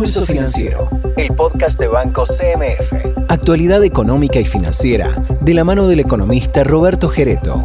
Pulso Financiero, el podcast de Banco CMF. Actualidad económica y financiera de la mano del economista Roberto Gereto.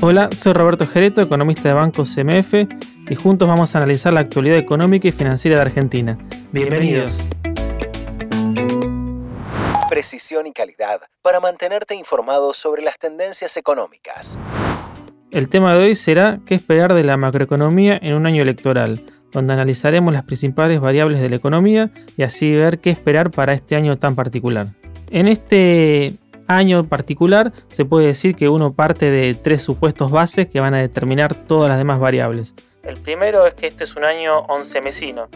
Hola, soy Roberto Gereto, economista de Banco CMF, y juntos vamos a analizar la actualidad económica y financiera de Argentina. Bienvenidos. Precisión y calidad para mantenerte informado sobre las tendencias económicas. El tema de hoy será qué esperar de la macroeconomía en un año electoral, donde analizaremos las principales variables de la economía y así ver qué esperar para este año tan particular. En este año particular se puede decir que uno parte de tres supuestos bases que van a determinar todas las demás variables. El primero es que este es un año once mesino.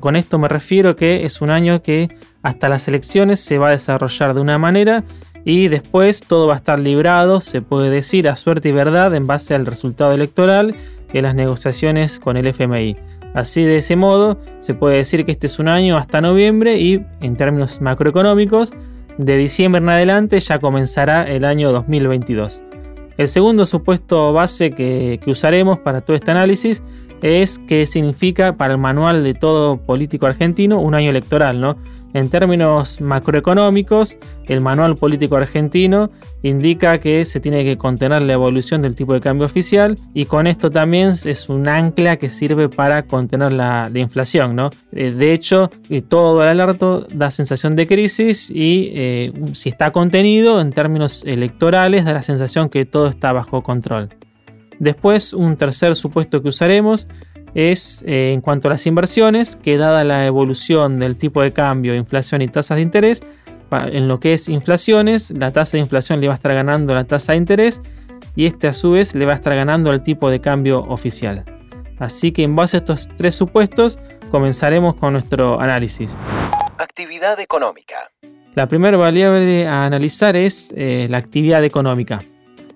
Con esto me refiero que es un año que hasta las elecciones se va a desarrollar de una manera y después todo va a estar librado, se puede decir, a suerte y verdad en base al resultado electoral y las negociaciones con el FMI. Así de ese modo, se puede decir que este es un año hasta noviembre y en términos macroeconómicos, de diciembre en adelante ya comenzará el año 2022. El segundo supuesto base que usaremos para todo este análisis es qué significa para el manual de todo político argentino un año electoral, ¿no? En términos macroeconómicos, el manual político argentino indica que se tiene que contener la evolución del tipo de cambio oficial y con esto también es un ancla que sirve para contener la, inflación. ¿no? Eh, de hecho, eh, todo el alerto da sensación de crisis y eh, si está contenido en términos electorales da la sensación que todo está bajo control. Después, un tercer supuesto que usaremos es eh, en cuanto a las inversiones, que dada la evolución del tipo de cambio, inflación y tasas de interés, en lo que es inflaciones, la tasa de inflación le va a estar ganando la tasa de interés y este a su vez le va a estar ganando el tipo de cambio oficial. Así que en base a estos tres supuestos comenzaremos con nuestro análisis. Actividad económica. La primera variable a analizar es eh, la actividad económica,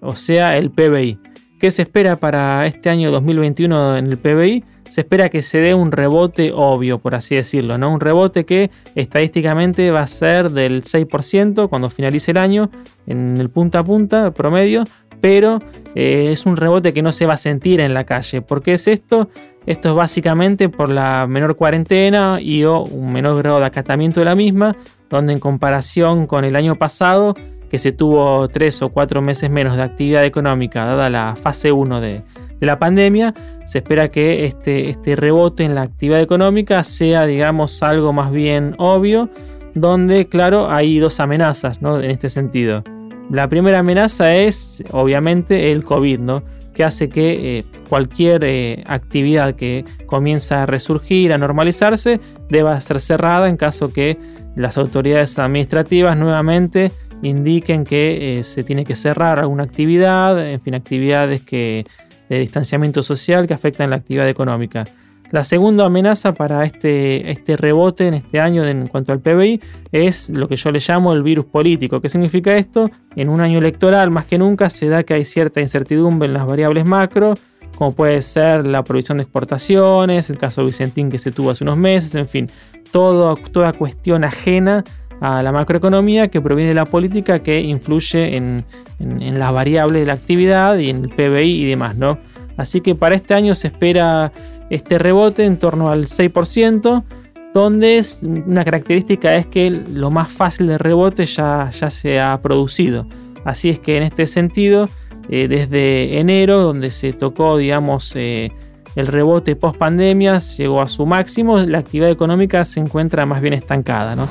o sea, el PBI. ¿Qué se espera para este año 2021 en el PBI? Se espera que se dé un rebote obvio, por así decirlo, ¿no? Un rebote que estadísticamente va a ser del 6% cuando finalice el año, en el punta a punta promedio, pero eh, es un rebote que no se va a sentir en la calle. ¿Por qué es esto? Esto es básicamente por la menor cuarentena y o un menor grado de acatamiento de la misma, donde en comparación con el año pasado que se tuvo tres o cuatro meses menos de actividad económica dada la fase 1 de, la pandemia, se espera que este, este rebote en la actividad económica sea, digamos, algo más bien obvio, donde, claro, hay dos amenazas ¿no? en este sentido. La primera amenaza es, obviamente, el COVID, ¿no? que hace que eh, cualquier eh, actividad que comienza a resurgir, a normalizarse, deba ser cerrada en caso que las autoridades administrativas nuevamente indiquen que eh, se tiene que cerrar alguna actividad, en fin, actividades que, de distanciamiento social que afectan la actividad económica. La segunda amenaza para este, este rebote en este año en cuanto al PBI es lo que yo le llamo el virus político. ¿Qué significa esto? En un año electoral, más que nunca, se da que hay cierta incertidumbre en las variables macro, como puede ser la provisión de exportaciones, el caso Vicentín que se tuvo hace unos meses, en fin, todo, toda cuestión ajena a la macroeconomía que proviene de la política que influye en, las variables de la actividad y en el PBI y demás, ¿no? Así que para este año se espera este rebote en torno al 6%, donde una característica es que lo más fácil de rebote ya, ya se ha producido. Así es que en este sentido, eh, desde enero, donde se tocó, digamos, eh, el rebote post pandemia, llegó a su máximo, la actividad económica se encuentra más bien estancada, ¿no?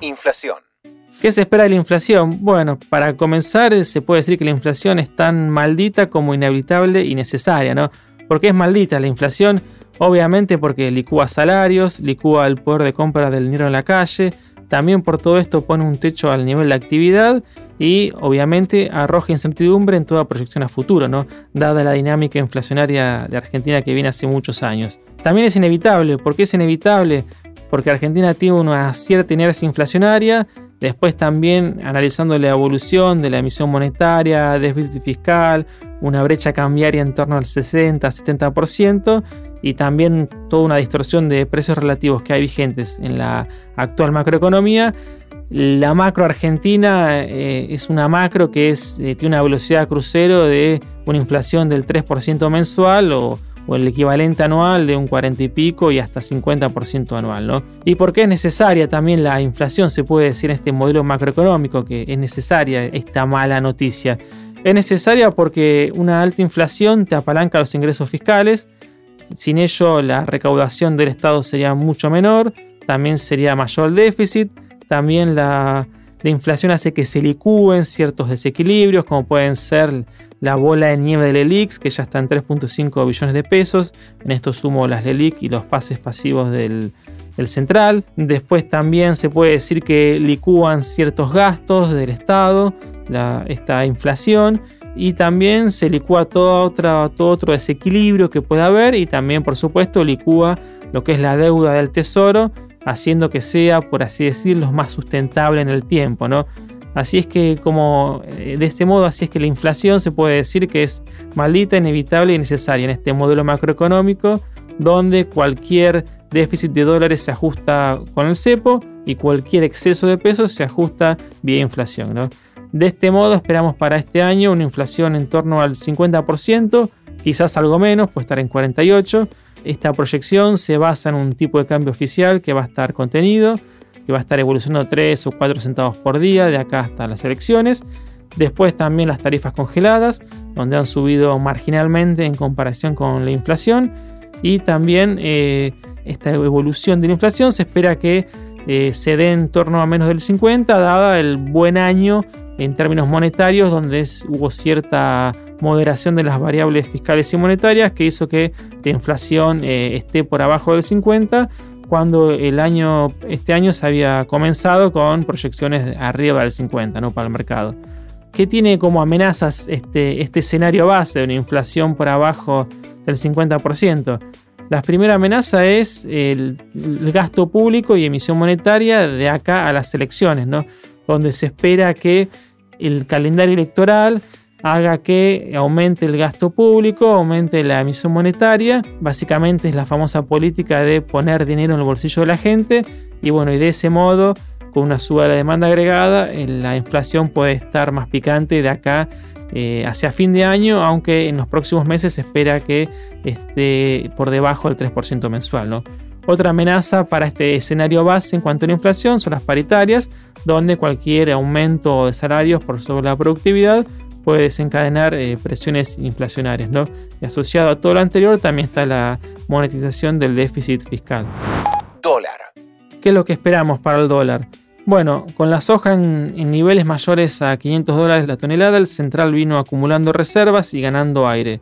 Inflación. ¿Qué se espera de la inflación? Bueno, para comenzar se puede decir que la inflación es tan maldita como inevitable y necesaria, ¿no? ¿Por qué es maldita la inflación? Obviamente porque licúa salarios, licúa el poder de compra del dinero en la calle, también por todo esto pone un techo al nivel de actividad y obviamente arroja incertidumbre en toda proyección a futuro, ¿no? dada la dinámica inflacionaria de Argentina que viene hace muchos años. También es inevitable, ¿por qué es inevitable? Porque Argentina tiene una cierta inercia inflacionaria, después también analizando la evolución de la emisión monetaria, déficit fiscal, una brecha cambiaria en torno al 60-70% y también toda una distorsión de precios relativos que hay vigentes en la actual macroeconomía, La macro argentina eh, es una macro que eh, tiene una velocidad crucero de una inflación del 3% mensual o, el equivalente anual de un 40 y pico y hasta 50% anual. ¿no? ¿Y por qué es necesaria también la inflación? Se puede decir en este modelo macroeconómico que es necesaria esta mala noticia. Es necesaria porque una alta inflación te apalanca los ingresos fiscales, sin ello la recaudación del Estado sería mucho menor, también sería mayor el déficit, también la, inflación hace que se licúen ciertos desequilibrios, como pueden ser la bola de nieve del ELIX, que ya está en 3.5 billones de pesos. En esto sumo las LELIC y los pases pasivos del, central. Después también se puede decir que licúan ciertos gastos del Estado, esta inflación. Y también se licúa todo, todo otro desequilibrio que pueda haber. Y también, por supuesto, licúa lo que es la deuda del tesoro haciendo que sea, por así decirlo, más sustentable en el tiempo, ¿no? Así es que como eh, de este modo, así es que la inflación se puede decir que es maldita, inevitable y necesaria en este modelo macroeconómico donde cualquier déficit de dólares se ajusta con el cepo y cualquier exceso de pesos se ajusta vía inflación. De este modo esperamos para este año una inflación en torno al 50%, quizás algo menos, puede estar en 48%, esta proyección se basa en un tipo de cambio oficial que va a estar contenido, que va a estar evolucionando 3 o 4 centavos por día de acá hasta las elecciones. Después también las tarifas congeladas, donde han subido marginalmente en comparación con la inflación. Y también eh, esta evolución de la inflación se espera que eh, se dé en torno a menos del 50, dada el buen año en términos monetarios, donde hubo cierta moderación de las variables fiscales y monetarias que hizo que la inflación eh, esté por abajo del 50 cuando el año, este año se había comenzado con proyecciones arriba del 50 ¿no? para el mercado. ¿Qué tiene como amenazas este, este escenario base de una inflación por abajo del 50%? La primera amenaza es el, gasto público y emisión monetaria de acá a las elecciones, ¿no? donde se espera que el calendario electoral haga que aumente el gasto público, aumente la emisión monetaria. Básicamente es la famosa política de poner dinero en el bolsillo de la gente y bueno, y de ese modo, con una suba de la demanda agregada, eh, la inflación puede estar más picante de acá eh, hacia fin de año, aunque en los próximos meses se espera que esté por debajo del 3% mensual. ¿no? Otra amenaza para este escenario base en cuanto a la inflación son las paritarias, donde cualquier aumento de salarios por sobre la productividad puede desencadenar eh, presiones inflacionarias. ¿no? Y asociado a todo lo anterior también está la monetización del déficit fiscal. Dólar. ¿Qué es lo que esperamos para el dólar? Bueno, con la soja en, en, niveles mayores a 500 dólares la tonelada, el central vino acumulando reservas y ganando aire.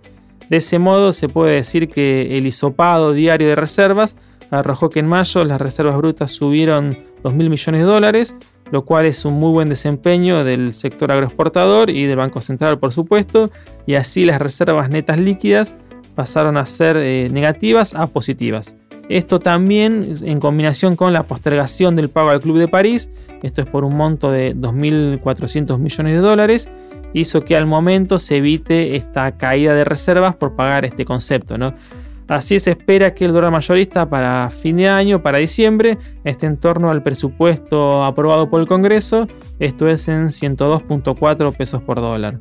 De ese modo se puede decir que el hisopado diario de reservas arrojó que en mayo las reservas brutas subieron 2.000 millones de dólares, lo cual es un muy buen desempeño del sector agroexportador y del Banco Central, por supuesto, y así las reservas netas líquidas pasaron a ser eh, negativas a positivas. Esto también en combinación con la postergación del pago al Club de París, esto es por un monto de 2.400 millones de dólares, hizo que al momento se evite esta caída de reservas por pagar este concepto. ¿no? Así se espera que el dólar mayorista para fin de año, para diciembre, esté en torno al presupuesto aprobado por el Congreso, esto es en 102.4 pesos por dólar.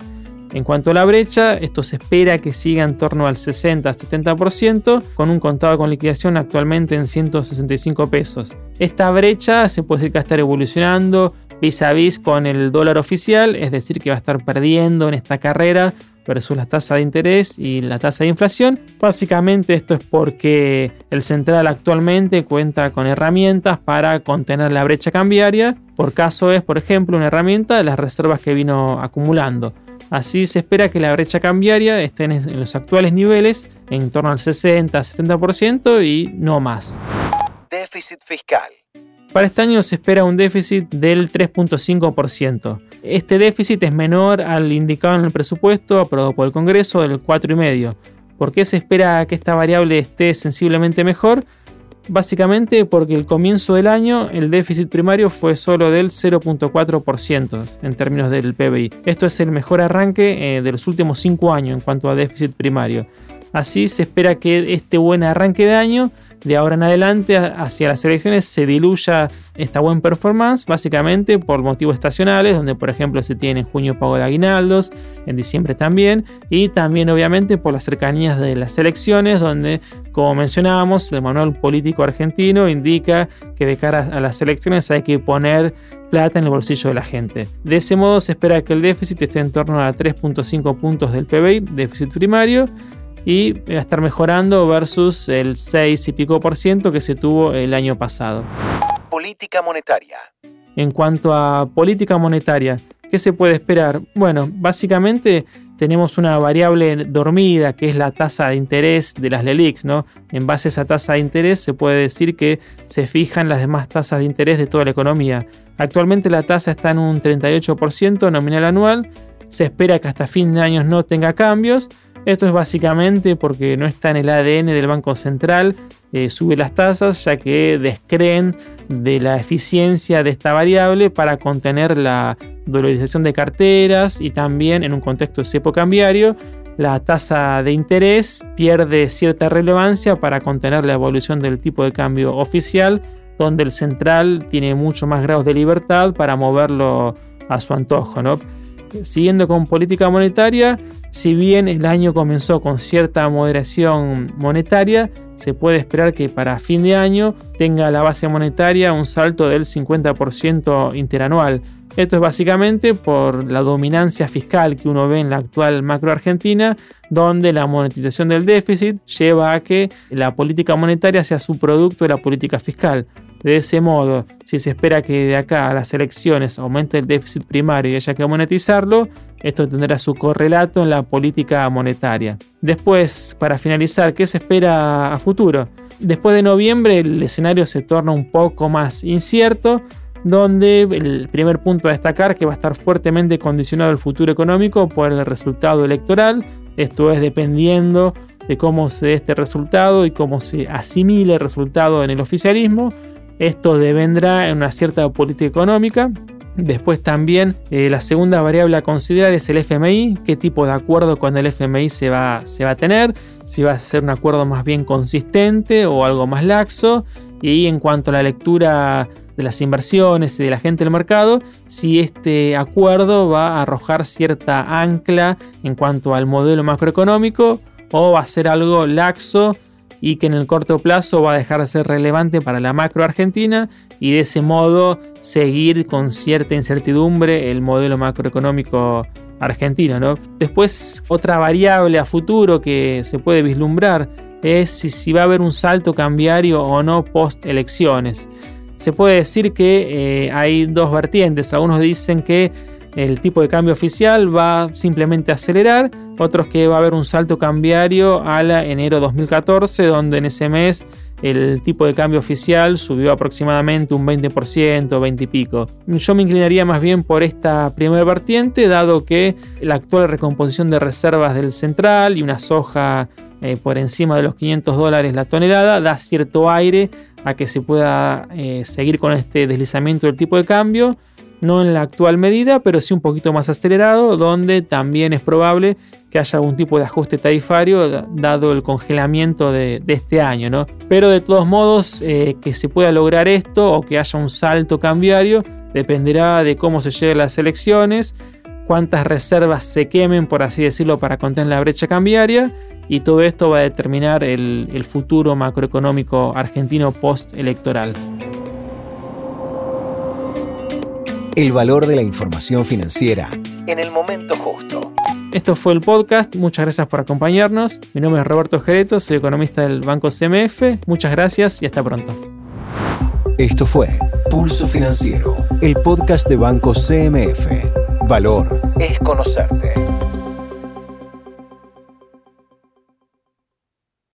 En cuanto a la brecha, esto se espera que siga en torno al 60-70%, con un contado con liquidación actualmente en 165 pesos. Esta brecha se puede decir que va a estar evolucionando vis a vis con el dólar oficial, es decir, que va a estar perdiendo en esta carrera versus la tasa de interés y la tasa de inflación. Básicamente esto es porque el central actualmente cuenta con herramientas para contener la brecha cambiaria. Por caso es, por ejemplo, una herramienta de las reservas que vino acumulando. Así se espera que la brecha cambiaria esté en los actuales niveles, en torno al 60-70% y no más. Déficit fiscal. Para este año se espera un déficit del 3.5%. Este déficit es menor al indicado en el presupuesto aprobado por el Congreso del 4,5%. ¿Por qué se espera que esta variable esté sensiblemente mejor? Básicamente porque el comienzo del año el déficit primario fue solo del 0.4% en términos del PBI. Esto es el mejor arranque eh, de los últimos 5 años en cuanto a déficit primario. Así se espera que este buen arranque de año de ahora en adelante hacia las elecciones se diluya esta buen performance, básicamente por motivos estacionales, donde por ejemplo se tiene en junio pago de aguinaldos, en diciembre también, y también obviamente por las cercanías de las elecciones, donde como mencionábamos, el manual político argentino indica que de cara a las elecciones hay que poner plata en el bolsillo de la gente. De ese modo se espera que el déficit esté en torno a 3.5 puntos del PBI, déficit primario, y va a estar mejorando versus el 6 y pico por ciento que se tuvo el año pasado. Política monetaria. En cuanto a política monetaria, ¿qué se puede esperar? Bueno, básicamente tenemos una variable dormida que es la tasa de interés de las LELIX, ¿no? En base a esa tasa de interés se puede decir que se fijan las demás tasas de interés de toda la economía. Actualmente la tasa está en un 38% nominal anual, se espera que hasta fin de año no tenga cambios, esto es básicamente porque no está en el ADN del Banco Central, eh, sube las tasas ya que descreen de la eficiencia de esta variable para contener la dolarización de carteras y también en un contexto cepo cambiario la tasa de interés pierde cierta relevancia para contener la evolución del tipo de cambio oficial donde el central tiene mucho más grados de libertad para moverlo a su antojo. ¿no? Siguiendo con política monetaria, si bien el año comenzó con cierta moderación monetaria, se puede esperar que para fin de año tenga la base monetaria un salto del 50% interanual. Esto es básicamente por la dominancia fiscal que uno ve en la actual macro argentina, donde la monetización del déficit lleva a que la política monetaria sea su producto de la política fiscal. De ese modo, si se espera que de acá a las elecciones aumente el déficit primario y haya que monetizarlo, esto tendrá su correlato en la política monetaria. Después, para finalizar, ¿qué se espera a futuro? Después de noviembre el escenario se torna un poco más incierto, donde el primer punto a destacar que va a estar fuertemente condicionado el futuro económico por el resultado electoral, esto es dependiendo de cómo se dé este resultado y cómo se asimile el resultado en el oficialismo. Esto devendrá en una cierta política económica. Después también eh, la segunda variable a considerar es el FMI, qué tipo de acuerdo con el FMI se va, se va a tener, si va a ser un acuerdo más bien consistente o algo más laxo. Y en cuanto a la lectura de las inversiones y de la gente del mercado, si este acuerdo va a arrojar cierta ancla en cuanto al modelo macroeconómico o va a ser algo laxo y que en el corto plazo va a dejar de ser relevante para la macro argentina y de ese modo seguir con cierta incertidumbre el modelo macroeconómico argentino. ¿no? Después otra variable a futuro que se puede vislumbrar es si, va a haber un salto cambiario o no post elecciones. Se puede decir que eh, hay dos vertientes. Algunos dicen que el tipo de cambio oficial va simplemente a acelerar, otros que va a haber un salto cambiario a la enero 2014, donde en ese mes el tipo de cambio oficial subió aproximadamente un 20%, 20 y pico. Yo me inclinaría más bien por esta primera vertiente, dado que la actual recomposición de reservas del central y una soja eh, por encima de los 500 dólares la tonelada da cierto aire a que se pueda eh, seguir con este deslizamiento del tipo de cambio no en la actual medida, pero sí un poquito más acelerado, donde también es probable que haya algún tipo de ajuste tarifario dado el congelamiento de, este año. ¿no? Pero de todos modos, eh, que se pueda lograr esto o que haya un salto cambiario dependerá de cómo se lleguen las elecciones, cuántas reservas se quemen, por así decirlo, para contener la brecha cambiaria. Y todo esto va a determinar el, el futuro macroeconómico argentino post-electoral el valor de la información financiera en el momento justo. Esto fue el podcast, muchas gracias por acompañarnos. Mi nombre es Roberto Gereto, soy economista del Banco CMF. Muchas gracias y hasta pronto. Esto fue Pulso Financiero, el podcast de Banco CMF. Valor es conocerte.